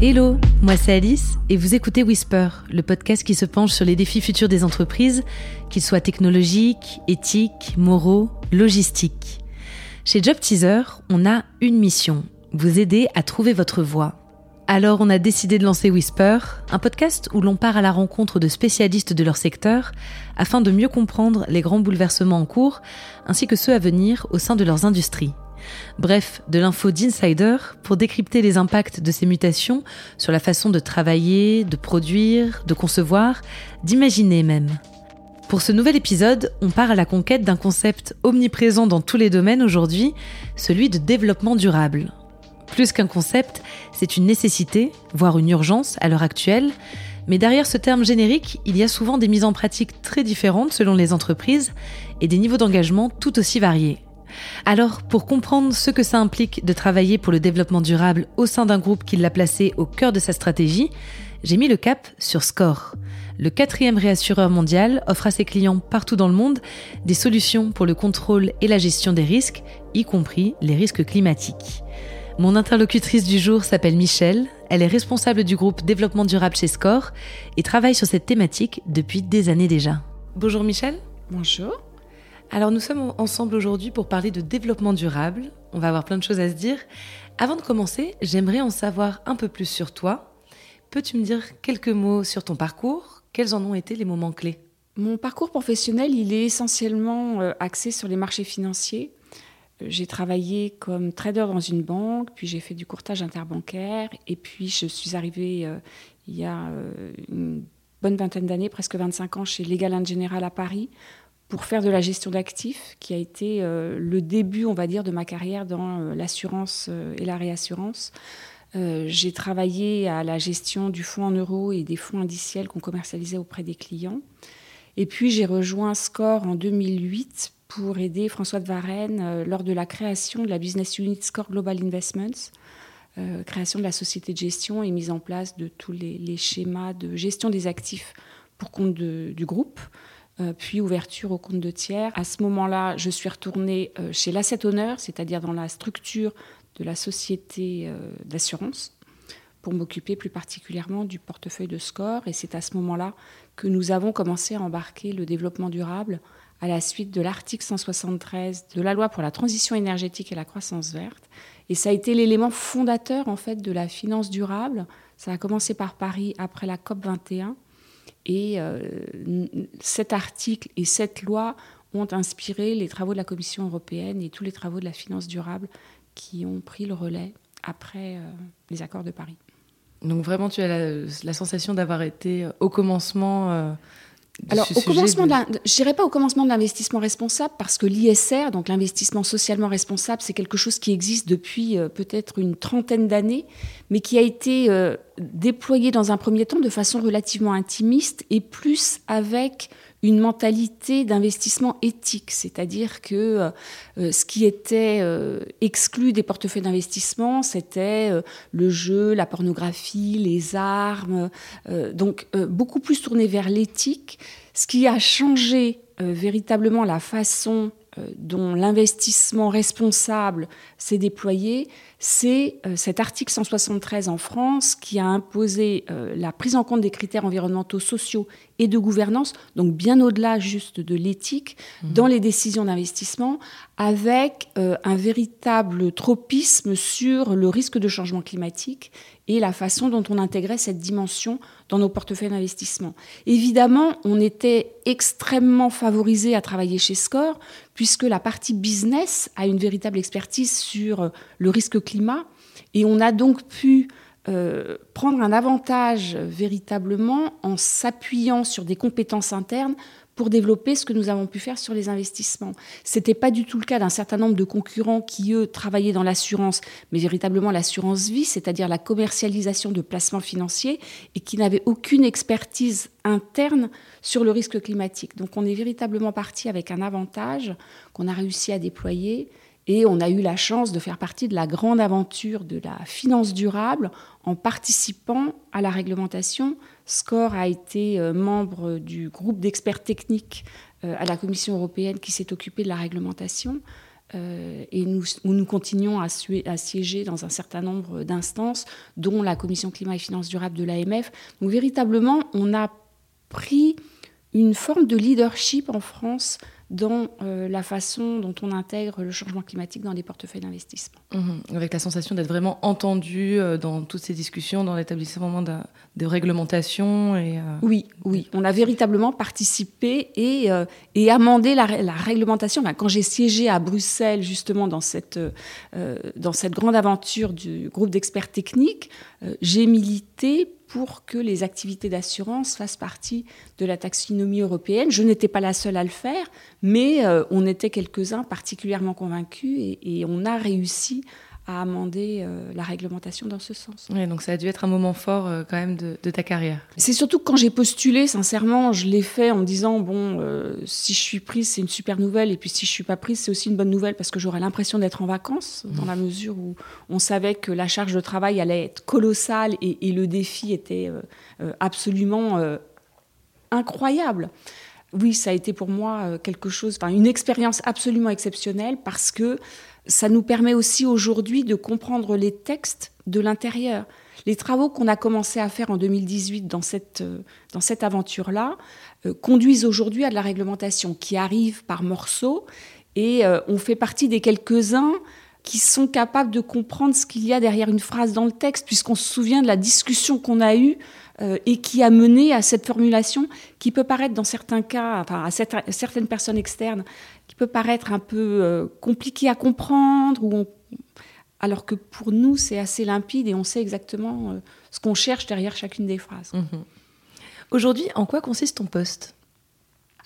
Hello, moi c'est Alice et vous écoutez Whisper, le podcast qui se penche sur les défis futurs des entreprises, qu'ils soient technologiques, éthiques, moraux, logistiques. Chez Job Teaser, on a une mission, vous aider à trouver votre voie. Alors on a décidé de lancer Whisper, un podcast où l'on part à la rencontre de spécialistes de leur secteur afin de mieux comprendre les grands bouleversements en cours ainsi que ceux à venir au sein de leurs industries. Bref, de l'info d'insider pour décrypter les impacts de ces mutations sur la façon de travailler, de produire, de concevoir, d'imaginer même. Pour ce nouvel épisode, on part à la conquête d'un concept omniprésent dans tous les domaines aujourd'hui, celui de développement durable. Plus qu'un concept, c'est une nécessité, voire une urgence à l'heure actuelle, mais derrière ce terme générique, il y a souvent des mises en pratique très différentes selon les entreprises et des niveaux d'engagement tout aussi variés. Alors, pour comprendre ce que ça implique de travailler pour le développement durable au sein d'un groupe qui l'a placé au cœur de sa stratégie, j'ai mis le cap sur Score. Le quatrième réassureur mondial offre à ses clients partout dans le monde des solutions pour le contrôle et la gestion des risques, y compris les risques climatiques. Mon interlocutrice du jour s'appelle Michelle, elle est responsable du groupe développement durable chez Score et travaille sur cette thématique depuis des années déjà. Bonjour Michel. Bonjour. Alors nous sommes ensemble aujourd'hui pour parler de développement durable. On va avoir plein de choses à se dire. Avant de commencer, j'aimerais en savoir un peu plus sur toi. Peux-tu me dire quelques mots sur ton parcours? Quels en ont été les moments clés? Mon parcours professionnel, il est essentiellement euh, axé sur les marchés financiers. Euh, j'ai travaillé comme trader dans une banque, puis j'ai fait du courtage interbancaire, et puis je suis arrivée euh, il y a une bonne vingtaine d'années, presque 25 ans, chez Legal General à Paris, pour faire de la gestion d'actifs, qui a été euh, le début, on va dire, de ma carrière dans euh, l'assurance euh, et la réassurance. j'ai travaillé à la gestion du fonds en euros et des fonds indiciels qu'on commercialisait auprès des clients. Et puis j'ai rejoint Score en 2008 pour aider François de Varenne lors de la création de la business unit Score Global Investments, création de la société de gestion et mise en place de tous les, schémas de gestion des actifs pour compte du groupe. Euh, puis ouverture au compte de tiers. À ce moment-là, je suis retournée euh, chez l'asset owner, c'est-à-dire dans la structure de la société euh, d'assurance, pour m'occuper plus particulièrement du portefeuille de score. Et c'est à ce moment-là que nous avons commencé à embarquer le développement durable à la suite de l'article 173 de la loi pour la transition énergétique et la croissance verte. Et ça a été l'élément fondateur en fait de la finance durable. Ça a commencé par Paris après la COP 21 et euh, cet article et cette loi ont inspiré les travaux de la Commission européenne et tous les travaux de la finance durable qui ont pris le relais après euh, les accords de Paris. Donc vraiment, tu as la, sensation d'avoir été au commencement euh, alors, au commencement, je dirais pas au commencement de l'investissement responsable parce que l'ISR, donc l'investissement socialement responsable, c'est quelque chose qui existe depuis euh, peut-être une trentaine d'années, mais qui a été euh, déployé dans un premier temps de façon relativement intimiste et plus avec une mentalité d'investissement éthique, c'est-à-dire que euh, euh, ce qui était euh, exclu des portefeuilles d'investissement, c'était le jeu, la pornographie, les armes, donc beaucoup plus tourné vers l'éthique, ce qui a changé véritablement la façon dont l'investissement responsable s'est déployé, c'est cet article 173 en France qui a imposé la prise en compte des critères environnementaux, sociaux et de gouvernance, donc bien au-delà juste de l'éthique, mmh. dans les décisions d'investissement, avec euh, un véritable tropisme sur le risque de changement climatique et la façon dont on intégrait cette dimension dans nos portefeuilles d'investissement. Évidemment, on était extrêmement favorisé à travailler chez Score, puisque la partie business a une véritable expertise sur le risque climat, et on a donc pu euh, prendre un avantage véritablement en s'appuyant sur des compétences internes pour développer ce que nous avons pu faire sur les investissements. Ce n'était pas du tout le cas d'un certain nombre de concurrents qui, eux, travaillaient dans l'assurance, mais véritablement l'assurance vie, c'est-à-dire la commercialisation de placements financiers, et qui n'avaient aucune expertise interne sur le risque climatique. Donc on est véritablement parti avec un avantage qu'on a réussi à déployer. Et on a eu la chance de faire partie de la grande aventure de la finance durable en participant à la réglementation SCORE a été euh, membre du groupe d'experts techniques euh, à la Commission européenne qui s'est occupé de la réglementation. et nous, continuons à, à, siéger dans un certain nombre d'instances, dont la Commission climat et finances durables de l'AMF. Donc véritablement, on a pris une forme de leadership en France dans euh, la façon dont on intègre le changement climatique dans les portefeuilles d'investissement. Mhm. avec la sensation d'être vraiment entendu euh, dans toutes ces discussions, dans l'établissement de, de réglementation. Et, euh, Oui, oui, on a véritablement participé et, et amendé la, la réglementation. quand j'ai siégé à Bruxelles, justement, dans cette, dans cette grande aventure du groupe d'experts techniques, j'ai milité pour que les activités d'assurance fassent partie de la taxonomie européenne. Je n'étais pas la seule à le faire, mais euh, on était quelques-uns particulièrement convaincus et, et, on a réussi à amender euh, la réglementation dans ce sens. Oui, donc ça a dû être un moment fort euh, quand même de, ta carrière. C'est surtout que quand j'ai postulé, sincèrement, je l'ai fait en me disant, bon, euh, si je suis prise, c'est une super nouvelle, et puis si je suis pas prise, c'est aussi une bonne nouvelle parce que j'aurais l'impression d'être en vacances, mmh. dans la mesure où on savait que la charge de travail allait être colossale et, et le défi était absolument incroyable oui, ça a été pour moi quelque chose, enfin une expérience absolument exceptionnelle parce que ça nous permet aussi aujourd'hui de comprendre les textes de l'intérieur. Les travaux qu'on a commencé à faire en 2018 dans cette, euh, dans cette aventure-là euh, conduisent aujourd'hui à de la réglementation qui arrive par morceaux et euh, on fait partie des quelques-uns qui sont capables de comprendre ce qu'il y a derrière une phrase dans le texte, puisqu'on se souvient de la discussion qu'on a eue et qui a mené à cette formulation qui peut paraître dans certains cas, enfin à certaines personnes externes, qui peut paraître un peu euh, compliqué à comprendre, alors que pour nous, c'est assez limpide et on sait exactement euh, ce qu'on cherche derrière chacune des phrases. Mhm. Aujourd'hui, en quoi consiste ton poste?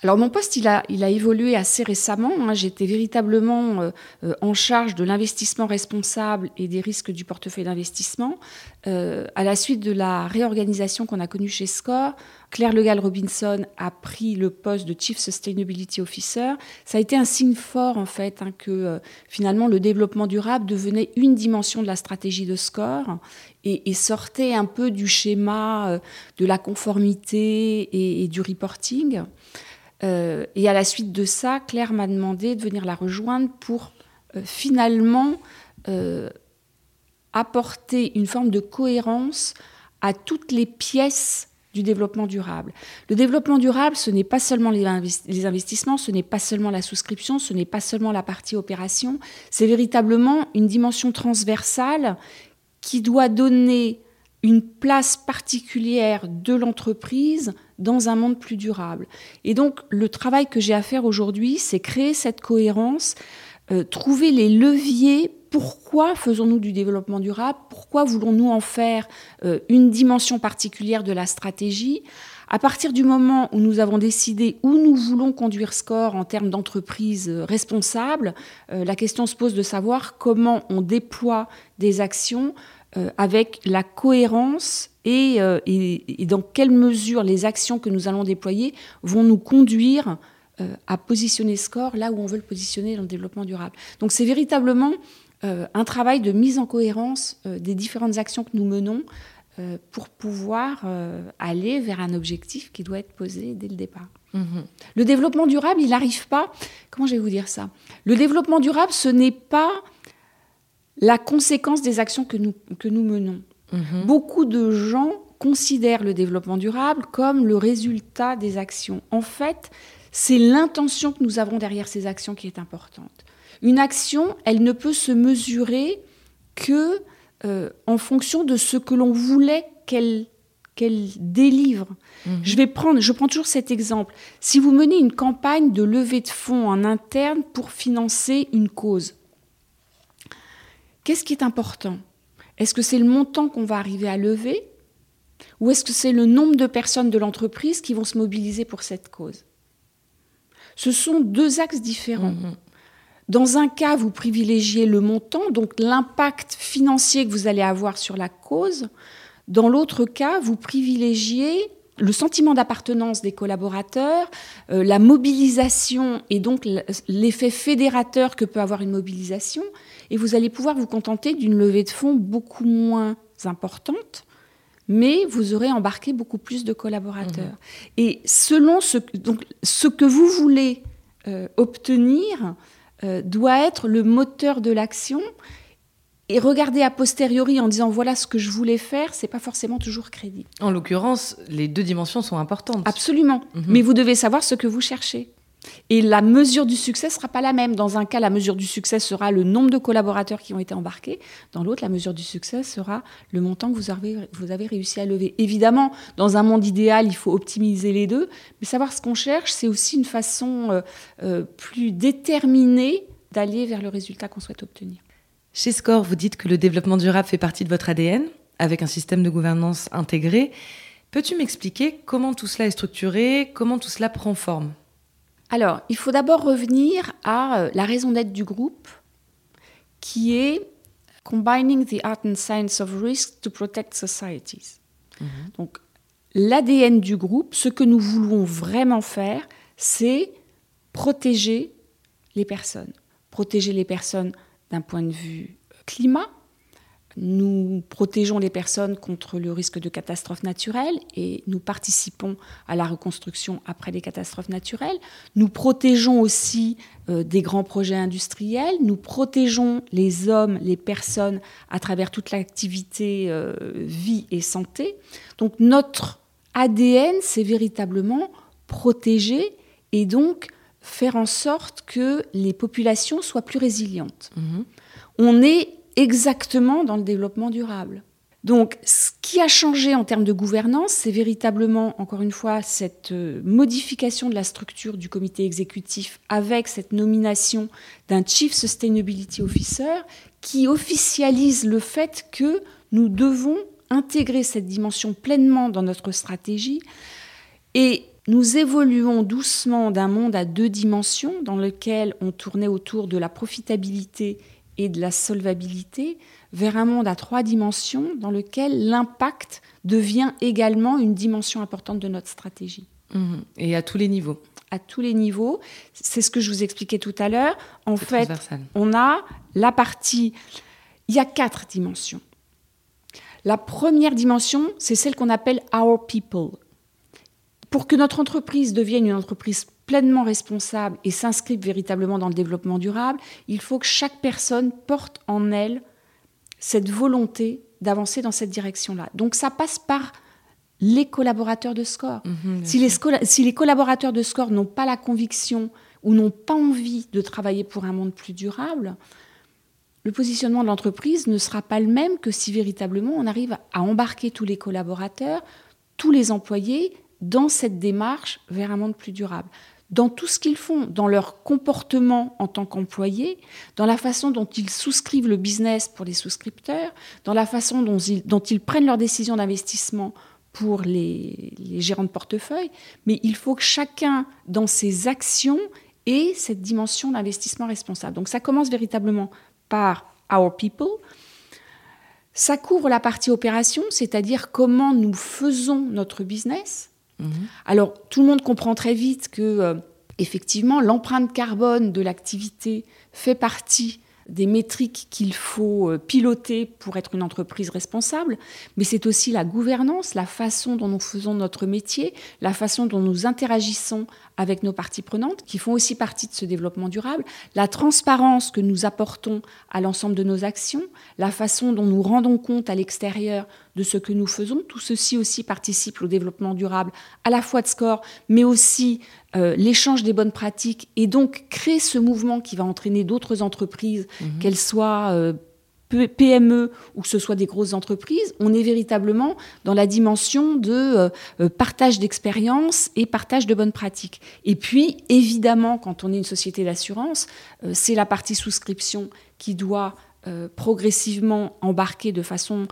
Alors mon poste, il a, il a évolué assez récemment. Hein. J'étais véritablement euh, euh, en charge de l'investissement responsable et des risques du portefeuille d'investissement. Euh, à la suite de la réorganisation qu'on a connue chez SCORE, Claire Legal Robinson a pris le poste de Chief Sustainability Officer. Ça a été un signe fort en fait hein, que finalement le développement durable devenait une dimension de la stratégie de SCORE et, sortait un peu du schéma de la conformité et, et du reporting. Euh, et à la suite de ça, Claire m'a demandé de venir la rejoindre pour euh, finalement euh, apporter une forme de cohérence à toutes les pièces du développement durable. Le développement durable, ce n'est pas seulement les, investissements, ce n'est pas seulement la souscription, ce n'est pas seulement la partie opération, c'est véritablement une dimension transversale qui doit donner une place particulière de l'entreprise dans un monde plus durable. Et donc, le travail que j'ai à faire aujourd'hui, c'est créer cette cohérence, euh, trouver les leviers. Pourquoi faisons-nous du développement durable? Pourquoi voulons-nous en faire euh, une dimension particulière de la stratégie? À partir du moment où nous avons décidé où nous voulons conduire Score en termes d'entreprise euh, responsable, la question se pose de savoir comment on déploie des actions avec la cohérence euh, et, dans quelle mesure les actions que nous allons déployer vont nous conduire euh, à positionner Score là où on veut le positionner dans le développement durable. Donc c'est véritablement euh, un travail de mise en cohérence des différentes actions que nous menons pour pouvoir aller vers un objectif qui doit être posé dès le départ. Mm-hmm. Le développement durable, il n'arrive pas. Comment je vais vous dire ça? Le développement durable, ce n'est pas la conséquence des actions que nous, que nous menons. Mhm. Beaucoup de gens considèrent le développement durable comme le résultat des actions. En fait, c'est l'intention que nous avons derrière ces actions qui est importante. Une action, elle ne peut se mesurer que euh, en fonction de ce que l'on voulait qu'elle qu'elle délivre. Mhm. Je vais prendre, je prends toujours cet exemple. Si vous menez une campagne de levée de fonds en interne pour financer une cause, qu'est-ce qui est important? Est-ce que c'est le montant qu'on va arriver à lever? Ou est-ce que c'est le nombre de personnes de l'entreprise qui vont se mobiliser pour cette cause? Ce sont deux axes différents. Mhm. Dans un cas, vous privilégiez le montant, donc l'impact financier que vous allez avoir sur la cause. Dans l'autre cas, vous privilégiez le sentiment d'appartenance des collaborateurs, euh, la mobilisation et donc l'effet fédérateur que peut avoir une mobilisation, et vous allez pouvoir vous contenter d'une levée de fonds beaucoup moins importante, mais vous aurez embarqué beaucoup plus de collaborateurs. Mmh. Et selon ce, donc, ce que vous voulez euh, obtenir, doit être le moteur de l'action et regarder a posteriori en disant voilà ce que je voulais faire, c'est pas forcément toujours crédible. En l'occurrence, les deux dimensions sont importantes. Absolument. Mhm. Mais vous devez savoir ce que vous cherchez. Et la mesure du succès sera pas la même. Dans un cas, la mesure du succès sera le nombre de collaborateurs qui ont été embarqués. Dans l'autre, la mesure du succès sera le montant que vous avez, vous avez réussi à lever. Évidemment, dans un monde idéal, il faut optimiser les deux. Mais savoir ce qu'on cherche, c'est aussi une façon euh, euh, plus déterminée d'aller vers le résultat qu'on souhaite obtenir. Chez Score, vous dites que le développement durable fait partie de votre ADN, avec un système de gouvernance intégré. Peux-tu m'expliquer comment tout cela est structuré, comment tout cela prend forme? Alors, il faut d'abord revenir à euh, la raison d'être du groupe, qui est Combining the Art and Science of Risk to Protect Societies. Mhm. Donc, l'ADN du groupe, ce que nous voulons vraiment faire, c'est protéger les personnes. Protéger les personnes d'un point de vue climat. Nous protégeons les personnes contre le risque de catastrophes naturelles et nous participons à la reconstruction après les catastrophes naturelles. Nous protégeons aussi euh, des grands projets industriels. Nous protégeons les hommes, les personnes à travers toute l'activité euh, vie et santé. Donc notre ADN, c'est véritablement protéger et donc faire en sorte que les populations soient plus résilientes. Mhm. On est exactement dans le développement durable. Donc, ce qui a changé en termes de gouvernance, c'est véritablement, encore une fois, cette euh, modification de la structure du comité exécutif avec cette nomination d'un Chief Sustainability Officer qui officialise le fait que nous devons intégrer cette dimension pleinement dans notre stratégie. Et nous évoluons doucement d'un monde à deux dimensions dans lequel on tournait autour de la profitabilité et de la solvabilité vers un monde à trois dimensions dans lequel l'impact devient également une dimension importante de notre stratégie. Mmh. Et à tous les niveaux à tous les niveaux. C'est ce que je vous expliquais tout à l'heure. En fait, on a la partie... Il y a quatre dimensions. La première dimension, c'est celle qu'on appelle Our People, pour que notre entreprise devienne une entreprise pleinement responsable et s'inscrive véritablement dans le développement durable, il faut que chaque personne porte en elle cette volonté d'avancer dans cette direction-là. Donc ça passe par les collaborateurs de SCORE. Mhm, si, les si les collaborateurs de SCORE n'ont pas la conviction ou n'ont pas envie de travailler pour un monde plus durable, le positionnement de l'entreprise ne sera pas le même que si véritablement on arrive à embarquer tous les collaborateurs, tous les employés dans cette démarche vers un monde plus durable dans tout ce qu'ils font, dans leur comportement en tant qu'employés, dans la façon dont ils souscrivent le business pour les souscripteurs, dans la façon dont ils, prennent leurs décisions d'investissement pour les, gérants de portefeuille. Mais il faut que chacun, dans ses actions, ait cette dimension d'investissement responsable. Donc ça commence véritablement par Our People. Ça couvre la partie opération, c'est-à-dire comment nous faisons notre business Mhm. Alors, tout le monde comprend très vite que, euh, effectivement, l'empreinte carbone de l'activité fait partie des métriques qu'il faut euh, piloter pour être une entreprise responsable, mais c'est aussi la gouvernance, la façon dont nous faisons notre métier, la façon dont nous interagissons avec nos parties prenantes, qui font aussi partie de ce développement durable, la transparence que nous apportons à l'ensemble de nos actions, la façon dont nous rendons compte à l'extérieur de ce que nous faisons. Tout ceci aussi participe au développement durable, à la fois de score, mais aussi euh, l'échange des bonnes pratiques et donc créer ce mouvement qui va entraîner d'autres entreprises, mhm. qu'elles soient euh, PME ou que ce soit des grosses entreprises, on est véritablement dans la dimension de euh, partage d'expérience et partage de bonnes pratiques. Et puis, évidemment, quand on est une société d'assurance, c'est la partie souscription qui doit progressivement embarquer de façon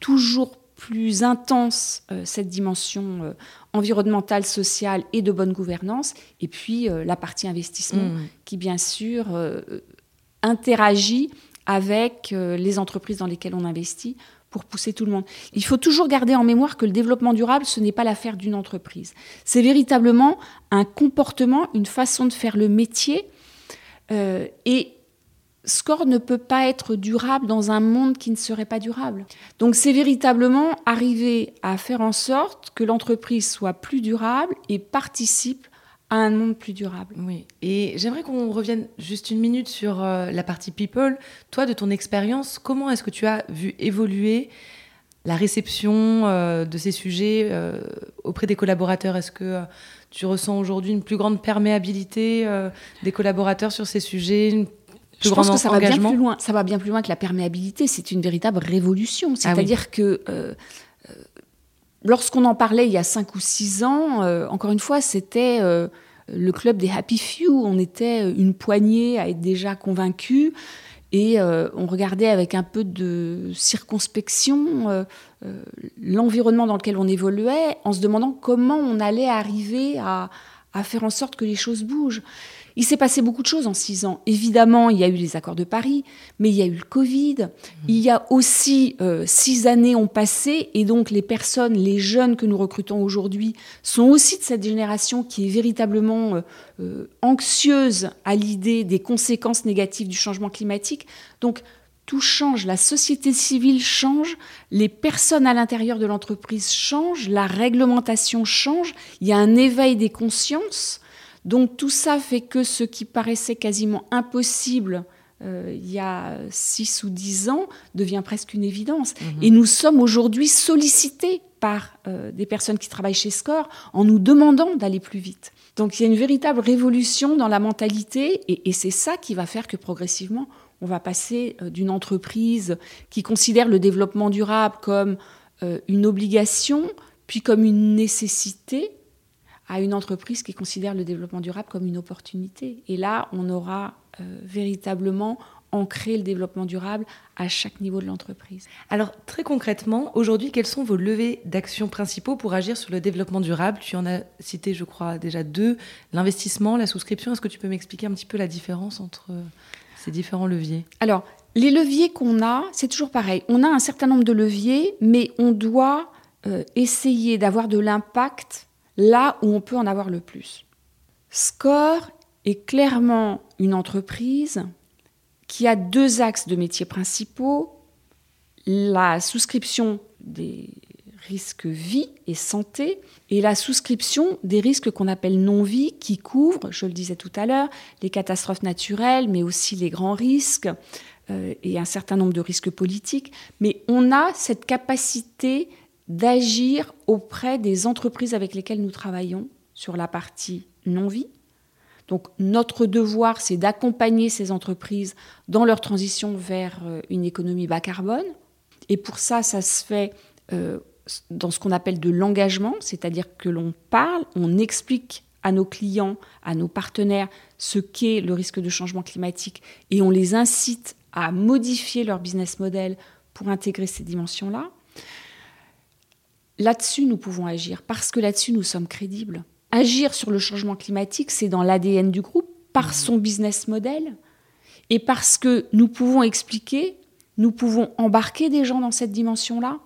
toujours plus intense euh, cette dimension euh, environnementale, sociale et de bonne gouvernance, et puis euh, la partie investissement mmh. qui, bien sûr, interagit avec les entreprises dans lesquelles on investit pour pousser tout le monde. Il faut toujours garder en mémoire que le développement durable, ce n'est pas l'affaire d'une entreprise. C'est véritablement un comportement, une façon de faire le métier. et Score ne peut pas être durable dans un monde qui ne serait pas durable. Donc c'est véritablement arriver à faire en sorte que l'entreprise soit plus durable et participe à un monde plus durable. Oui, et j'aimerais qu'on revienne juste une minute sur euh, la partie people. Toi, de ton expérience, comment est-ce que tu as vu évoluer la réception euh, de ces sujets euh, auprès des collaborateurs? Est-ce que tu ressens aujourd'hui une plus grande perméabilité des collaborateurs sur ces sujets je pense que ça va bien plus loin. Ça va bien plus loin que la perméabilité. C'est une véritable révolution. Ah C'est-à-dire que lorsqu'on en parlait il y a cinq ou six ans, encore une fois, c'était le club des Happy Few. On était une poignée à être déjà convaincus. Et euh, on regardait avec un peu de circonspection euh, euh, l'environnement dans lequel on évoluait, en se demandant comment on allait arriver à faire en sorte que les choses bougent. Il s'est passé beaucoup de choses en six ans. Évidemment, il y a eu les accords de Paris, mais il y a eu le Covid. Mmh. Il y a aussi euh, six années ont passé, et donc les personnes, les jeunes que nous recrutons aujourd'hui, sont aussi de cette génération qui est véritablement euh, euh, anxieuse à l'idée des conséquences négatives du changement climatique. Donc tout change, la société civile change, les personnes à l'intérieur de l'entreprise changent, la réglementation change, il y a un éveil des consciences. Donc tout ça fait que ce qui paraissait quasiment impossible euh, il y a 6 ou 10 ans devient presque une évidence. Mhm. Et nous sommes aujourd'hui sollicités par euh, des personnes qui travaillent chez SCORE en nous demandant d'aller plus vite. Donc il y a une véritable révolution dans la mentalité et, c'est ça qui va faire que progressivement, on va passer euh, d'une entreprise qui considère le développement durable comme une obligation, puis comme une nécessité, à une entreprise qui considère le développement durable comme une opportunité. Et là, on aura euh, véritablement ancré le développement durable à chaque niveau de l'entreprise. Alors très concrètement, aujourd'hui, quels sont vos levées d'action principaux pour agir sur le développement durable? Tu en as cité, je crois, déjà deux, l'investissement, la souscription. Est-ce que tu peux m'expliquer un petit peu la différence entre euh, ces différents leviers? Alors, les leviers qu'on a, c'est toujours pareil. On a un certain nombre de leviers, mais on doit euh, essayer d'avoir de l'impact là où on peut en avoir le plus. Score est clairement une entreprise qui a deux axes de métiers principaux, la souscription des risques vie et santé et la souscription des risques qu'on appelle non-vie qui couvrent, je le disais tout à l'heure, les catastrophes naturelles, mais aussi les grands risques euh, et un certain nombre de risques politiques. Mais on a cette capacité d'agir auprès des entreprises avec lesquelles nous travaillons sur la partie non-vie. Donc notre devoir, c'est d'accompagner ces entreprises dans leur transition vers euh, une économie bas carbone. Et pour ça, ça se fait euh, dans ce qu'on appelle de l'engagement, c'est-à-dire que l'on parle, on explique à nos clients, à nos partenaires, ce qu'est le risque de changement climatique, et on les incite à modifier leur business model pour intégrer ces dimensions-là. Là-dessus, nous pouvons agir, parce que là-dessus, nous sommes crédibles. Agir sur le changement climatique, c'est dans l'ADN du groupe, par mmh. son business model, et parce que nous pouvons expliquer, nous pouvons embarquer des gens dans cette dimension-là,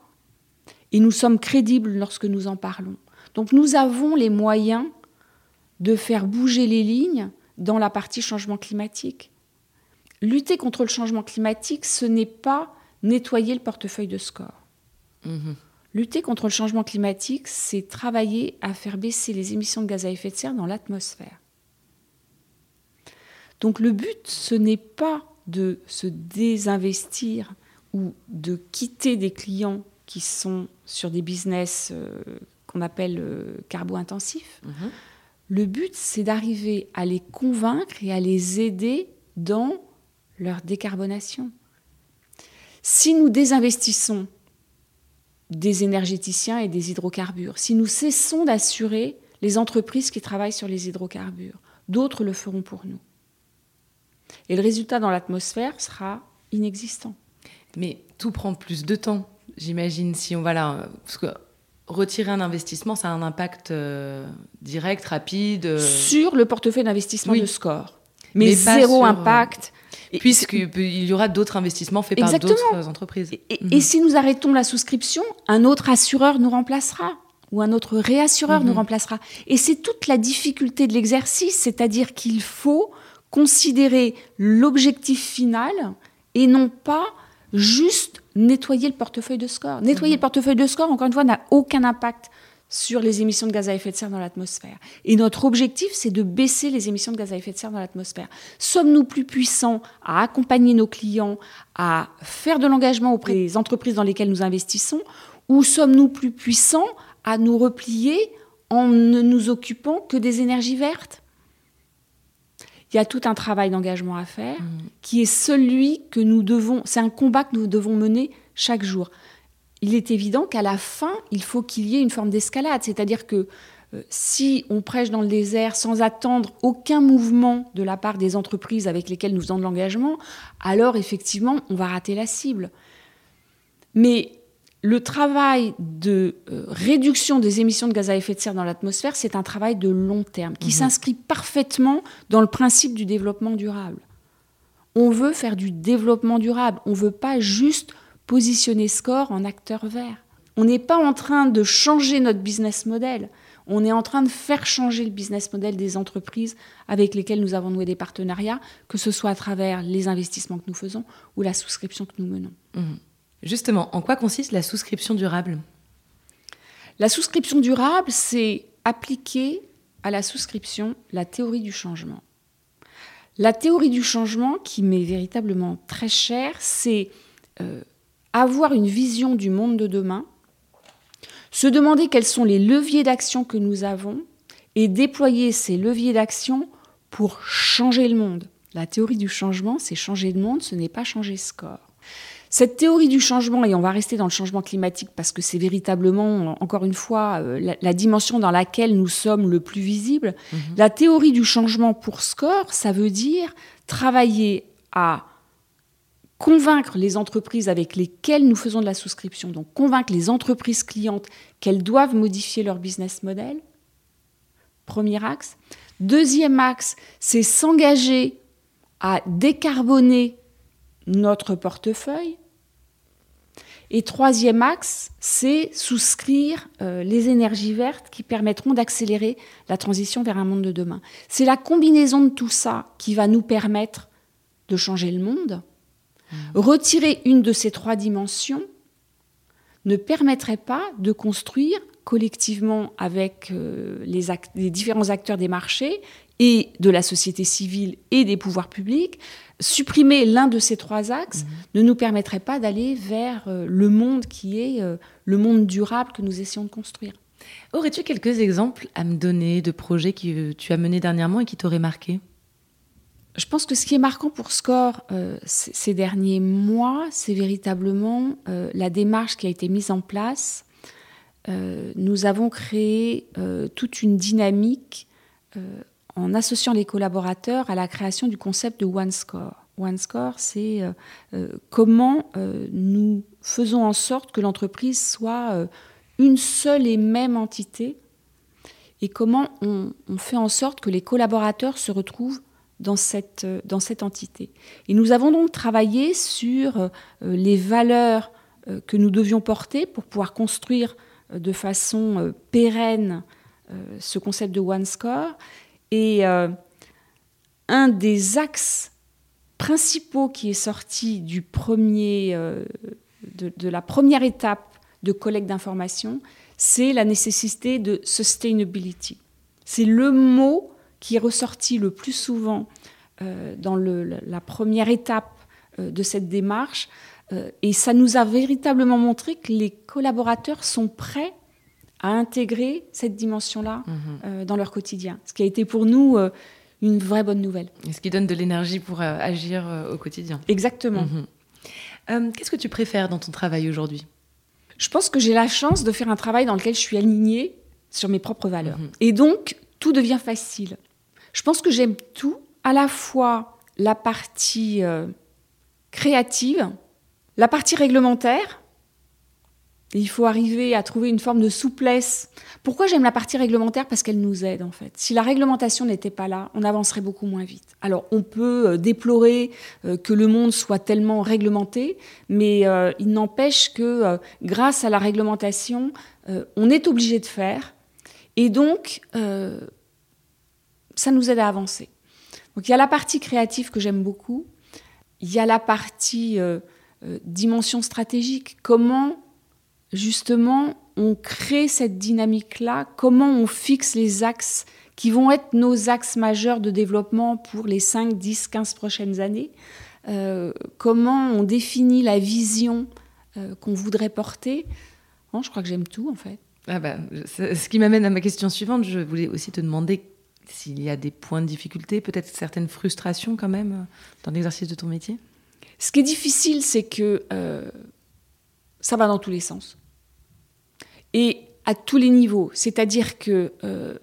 et nous sommes crédibles lorsque nous en parlons. Donc nous avons les moyens de faire bouger les lignes dans la partie changement climatique. Lutter contre le changement climatique, ce n'est pas nettoyer le portefeuille de score. Mmh. Lutter contre le changement climatique, c'est travailler à faire baisser les émissions de gaz à effet de serre dans l'atmosphère. Donc le but, ce n'est pas de se désinvestir ou de quitter des clients qui sont sur des business euh, qu'on appelle euh, carbo-intensifs. Mhm. Le but, c'est d'arriver à les convaincre et à les aider dans leur décarbonation. Si nous désinvestissons des énergéticiens et des hydrocarbures. Si nous cessons d'assurer les entreprises qui travaillent sur les hydrocarbures, d'autres le feront pour nous. Et le résultat dans l'atmosphère sera inexistant. Mais tout prend plus de temps, j'imagine, si on va là. Parce que retirer un investissement, ça a un impact euh, direct, rapide. Euh, sur le portefeuille d'investissement de score. Mais, zéro euh, impact Puisqu'il y aura d'autres investissements faits par d'autres entreprises. Mhm. Et, si nous arrêtons la souscription, un autre assureur nous remplacera ou un autre réassureur nous mhm. remplacera. Et c'est toute la difficulté de l'exercice, c'est-à-dire qu'il faut considérer l'objectif final et non pas juste nettoyer le portefeuille de score. Nettoyer mhm. le portefeuille de score, encore une fois, n'a aucun impact sur les émissions de gaz à effet de serre dans l'atmosphère. Et notre objectif, c'est de baisser les émissions de gaz à effet de serre dans l'atmosphère. Sommes-nous plus puissants à accompagner nos clients, à faire de l'engagement auprès des entreprises dans lesquelles nous investissons, ou sommes-nous plus puissants à nous replier en ne nous occupant que des énergies vertes? Il y a tout un travail d'engagement à faire, mmh. qui est celui que nous devons, c'est un combat que nous devons mener chaque jour il est évident qu'à la fin, il faut qu'il y ait une forme d'escalade. C'est-à-dire que euh, si on prêche dans le désert sans attendre aucun mouvement de la part des entreprises avec lesquelles nous faisons de l'engagement, alors effectivement, on va rater la cible. Mais le travail de euh, réduction des émissions de gaz à effet de serre dans l'atmosphère, c'est un travail de long terme qui mhm. s'inscrit parfaitement dans le principe du développement durable. On veut faire du développement durable, on ne veut pas juste positionner Score en acteur vert. On n'est pas en train de changer notre business model. On est en train de faire changer le business model des entreprises avec lesquelles nous avons noué des partenariats, que ce soit à travers les investissements que nous faisons ou la souscription que nous menons. Mmh. Justement, en quoi consiste la souscription durable? La souscription durable, c'est appliquer à la souscription la théorie du changement. La théorie du changement, qui m'est véritablement très chère, c'est euh, avoir une vision du monde de demain, se demander quels sont les leviers d'action que nous avons et déployer ces leviers d'action pour changer le monde. La théorie du changement, c'est changer le monde, ce n'est pas changer score. Cette théorie du changement, et on va rester dans le changement climatique parce que c'est véritablement, encore une fois, euh, la, dimension dans laquelle nous sommes le plus visibles, mhm. la théorie du changement pour score, ça veut dire travailler à convaincre les entreprises avec lesquelles nous faisons de la souscription, donc convaincre les entreprises clientes qu'elles doivent modifier leur business model. Premier axe. Deuxième axe, c'est s'engager à décarboner notre portefeuille. Et troisième axe, c'est souscrire euh, les énergies vertes qui permettront d'accélérer la transition vers un monde de demain. C'est la combinaison de tout ça qui va nous permettre de changer le monde, Retirer une de ces trois dimensions ne permettrait pas de construire collectivement avec euh, les, différents acteurs des marchés et de la société civile et des pouvoirs publics, supprimer l'un de ces trois axes mhm. ne nous permettrait pas d'aller vers euh, le monde qui est euh, le monde durable que nous essayons de construire. Aurais-tu quelques exemples à me donner de projets que tu as menés dernièrement et qui t'auraient marqué? Je pense que ce qui est marquant pour Score euh, ces derniers mois, c'est véritablement euh, la démarche qui a été mise en place. Euh, nous avons créé toute une dynamique en associant les collaborateurs à la création du concept de One Score. One Score, c'est comment nous faisons en sorte que l'entreprise soit une seule et même entité et comment on, on fait en sorte que les collaborateurs se retrouvent dans cette, dans cette entité. Et nous avons donc travaillé sur euh, les valeurs euh, que nous devions porter pour pouvoir construire euh, de façon pérenne ce concept de One Score. Et un des axes principaux qui est sorti du premier, de, de la première étape de collecte d'informations, c'est la nécessité de sustainability. C'est le mot qui est ressorti le plus souvent euh, dans la première étape euh, de cette démarche. Euh, et ça nous a véritablement montré que les collaborateurs sont prêts à intégrer cette dimension-là mhm. dans leur quotidien. Ce qui a été pour nous une vraie bonne nouvelle. Et ce qui donne de l'énergie pour agir au quotidien. Exactement. Mhm. Qu'est-ce que tu préfères dans ton travail aujourd'hui? Je pense que j'ai la chance de faire un travail dans lequel je suis alignée sur mes propres valeurs. Mhm. Et donc, tout devient facile. Je pense que j'aime tout, à la fois la partie euh, créative, la partie réglementaire. il faut arriver à trouver une forme de souplesse. Pourquoi j'aime la partie réglementaire? Parce qu'elle nous aide en fait. Si la réglementation n'était pas là, on avancerait beaucoup moins vite. Alors on peut euh, déplorer euh, que le monde soit tellement réglementé, mais il n'empêche que grâce à la réglementation, on est obligé de faire. Et donc, ça nous aide à avancer. Donc il y a la partie créative que j'aime beaucoup, il y a la partie euh, euh, dimension stratégique, comment justement, on crée cette dynamique-là? Comment on fixe les axes qui vont être nos axes majeurs de développement pour les 5, 10, 15 prochaines années? Euh, Comment on définit la vision qu'on voudrait porter? Je crois que j'aime tout, en fait. Ah bah, ce qui m'amène à ma question suivante. Je voulais aussi te demander s'il y a des points de difficulté, peut-être certaines frustrations quand même euh, dans l'exercice de ton métier? Ce qui est difficile, c'est que ça va dans tous les sens et à tous les niveaux. C'est-à-dire que euh,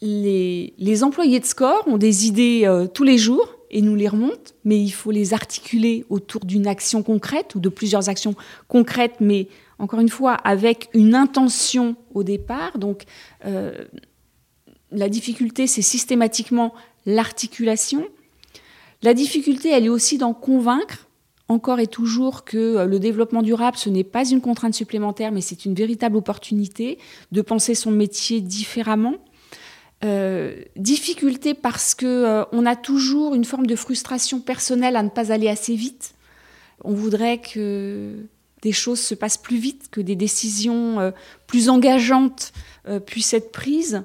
les, employés de score ont des idées euh, tous les jours et nous les remontent, mais il faut les articuler autour d'une action concrète ou de plusieurs actions concrètes, mais encore une fois avec une intention au départ. Donc euh, la difficulté, c'est systématiquement l'articulation. La difficulté, elle est aussi d'en convaincre encore et toujours que euh, le développement durable, ce n'est pas une contrainte supplémentaire, mais c'est une véritable opportunité de penser son métier différemment. Euh, difficulté parce que euh, on a toujours une forme de frustration personnelle à ne pas aller assez vite. On voudrait que des choses se passent plus vite, que des décisions plus engageantes puissent être prises.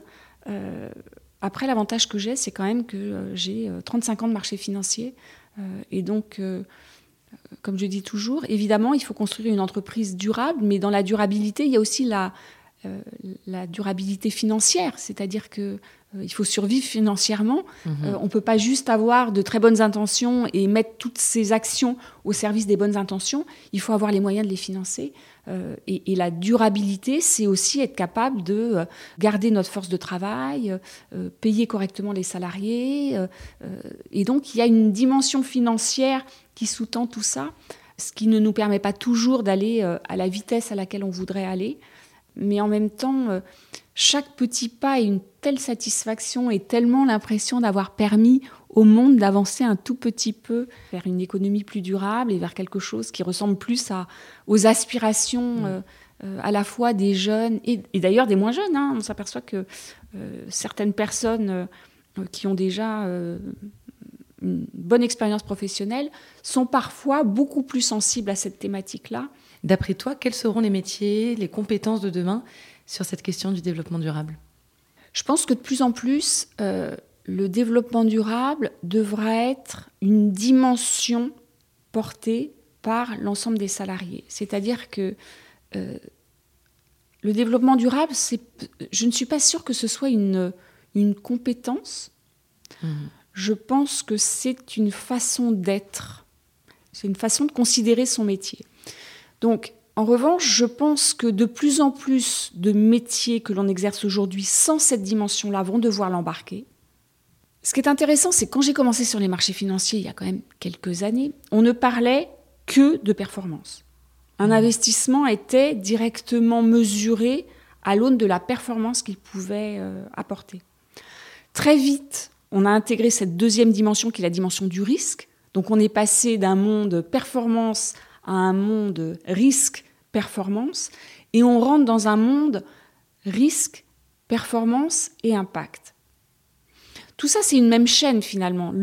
Après, l'avantage que j'ai, c'est quand même que j'ai 35 ans de marché financier. et donc, comme je dis toujours, évidemment, il faut construire une entreprise durable, mais dans la durabilité, il y a aussi la, euh, durabilité financière, c'est-à-dire que euh, il faut survivre financièrement. Mhm. Euh, on ne peut pas juste avoir de très bonnes intentions et mettre toutes ces actions au service des bonnes intentions. Il faut avoir les moyens de les financer. Et, et, la durabilité, c'est aussi être capable de garder notre force de travail, payer correctement les salariés. et donc, il y a une dimension financière qui sous-tend tout ça, ce qui ne nous permet pas toujours d'aller euh, à la vitesse à laquelle on voudrait aller. Mais en même temps, euh, chaque petit pas est une telle satisfaction et tellement l'impression d'avoir permis au monde d'avancer un tout petit peu vers une économie plus durable et vers quelque chose qui ressemble plus à, aux aspirations mmh. euh, à la fois des jeunes et, d'ailleurs des moins jeunes. Hein. On s'aperçoit que certaines personnes qui ont déjà une bonne expérience professionnelle sont parfois beaucoup plus sensibles à cette thématique-là. D'après toi, quels seront les métiers, les compétences de demain sur cette question du développement durable? Je pense que de plus en plus, euh, le développement durable devra être une dimension portée par l'ensemble des salariés. C'est-à-dire que euh, le développement durable, je ne suis pas sûre que ce soit une, une compétence. Mmh je pense que c'est une façon d'être, c'est une façon de considérer son métier. Donc, en revanche, je pense que de plus en plus de métiers que l'on exerce aujourd'hui sans cette dimension-là vont devoir l'embarquer. Ce qui est intéressant, c'est que quand j'ai commencé sur les marchés financiers il y a quand même quelques années, on ne parlait que de performance. Un mmh. investissement était directement mesuré à l'aune de la performance qu'il pouvait euh, apporter. Très vite, on a intégré cette deuxième dimension qui est la dimension du risque. Donc on est passé d'un monde performance à un monde risque-performance et on rentre dans un monde risque, performance et impact. Tout ça, c'est une même chaîne finalement.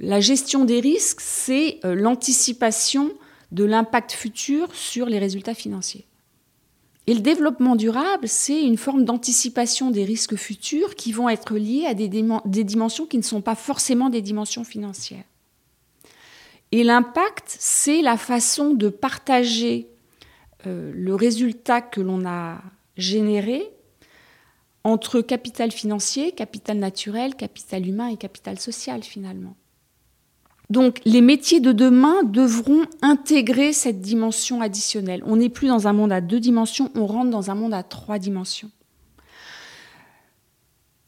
la gestion des risques, c'est euh, l'anticipation de l'impact futur sur les résultats financiers. Et le développement durable, c'est une forme d'anticipation des risques futurs qui vont être liés à des, dimensions qui ne sont pas forcément des dimensions financières. Et l'impact, c'est la façon de partager euh, le résultat que l'on a généré entre capital financier, capital naturel, capital humain et capital social finalement. Donc les métiers de demain devront intégrer cette dimension additionnelle. On n'est plus dans un monde à deux dimensions, on rentre dans un monde à trois dimensions.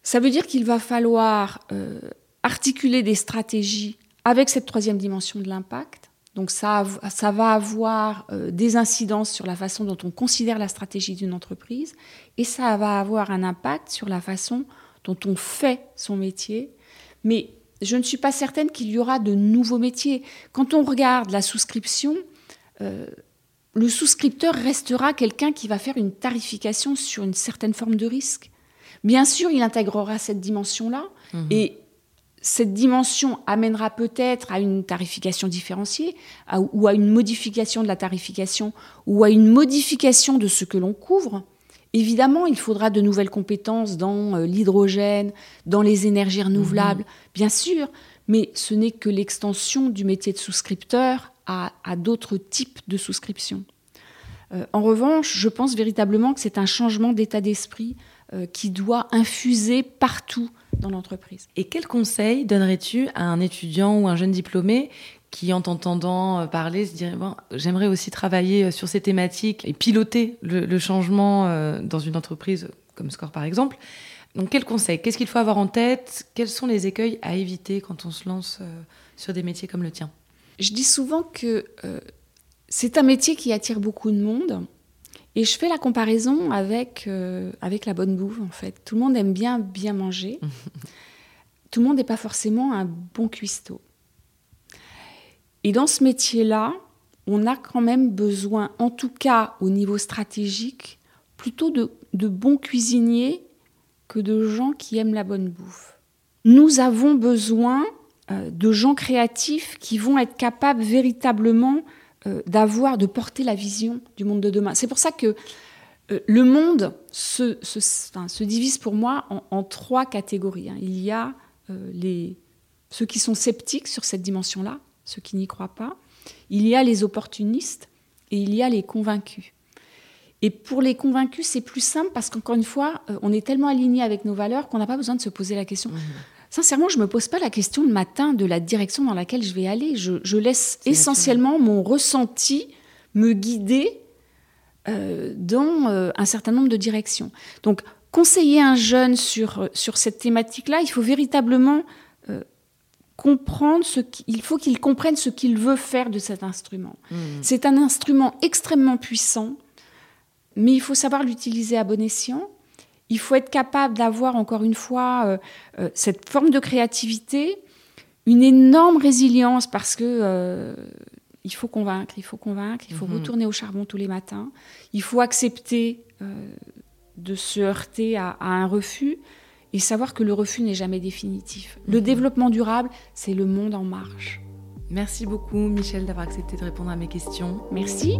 Ça veut dire qu'il va falloir euh, articuler des stratégies avec cette troisième dimension de l'impact. Donc ça, ça, va avoir euh, des incidences sur la façon dont on considère la stratégie d'une entreprise et ça va avoir un impact sur la façon dont on fait son métier. Mais je ne suis pas certaine qu'il y aura de nouveaux métiers. Quand on regarde la souscription, euh, le souscripteur restera quelqu'un qui va faire une tarification sur une certaine forme de risque. Bien sûr, il intégrera cette dimension-là. Mhm. Et cette dimension amènera peut-être à une tarification différenciée ou à une modification de la tarification ou à une modification de ce que l'on couvre. Évidemment, il faudra de nouvelles compétences dans euh, l'hydrogène, dans les énergies renouvelables, mhm. bien sûr, mais ce n'est que l'extension du métier de souscripteur à, d'autres types de souscriptions. Euh, en revanche, je pense véritablement que c'est un changement d'état d'esprit euh, qui doit infuser partout dans l'entreprise. Et quel conseil donnerais-tu à un étudiant ou un jeune diplômé qui, en t'entendant euh, parler, se dirait bon, j'aimerais aussi travailler euh, sur ces thématiques et piloter le, changement euh, dans une entreprise comme Score par exemple? Donc, quel conseil? Qu'est-ce qu'il faut avoir en tête? Quels sont les écueils à éviter quand on se lance sur des métiers comme le tien? Je dis souvent que c'est un métier qui attire beaucoup de monde. Et je fais la comparaison avec, avec la bonne bouffe, en fait. Tout le monde aime bien bien manger. Tout le monde n'est pas forcément un bon cuistot. Et dans ce métier-là, on a quand même besoin, en tout cas au niveau stratégique, plutôt de, bons cuisiniers que de gens qui aiment la bonne bouffe. Nous avons besoin euh, de gens créatifs qui vont être capables véritablement euh, d'avoir, de porter la vision du monde de demain. C'est pour ça que euh, le monde se, se, divise pour moi en, trois catégories. Hein. Il y a les, ceux qui sont sceptiques sur cette dimension-là, ceux qui n'y croient pas. Il y a les opportunistes et il y a les convaincus. Et pour les convaincus, c'est plus simple parce qu'encore une fois, euh, on est tellement aligné avec nos valeurs qu'on n'a pas besoin de se poser la question. Mmh. Sincèrement, je ne me pose pas la question le matin de la direction dans laquelle je vais aller. Je, laisse essentiellement mon ressenti me guider euh, dans euh, un certain nombre de directions. Donc, conseiller un jeune sur, sur cette thématique-là, il faut véritablement comprendre ce qu'il faut qu'il comprenne ce qu'il veut faire de cet instrument. Hmm. C'est un instrument extrêmement puissant, mais il faut savoir l'utiliser à bon escient. Il faut être capable d'avoir encore une fois euh, euh, cette forme de créativité, une énorme résilience parce que euh, il faut convaincre, il faut convaincre, il faut hmm. retourner au charbon tous les matins, il faut accepter de se heurter à un refus, et savoir que le refus n'est jamais définitif. Le mhm. développement durable, c'est le monde en marche. Merci beaucoup Michel d'avoir accepté de répondre à mes questions. Merci.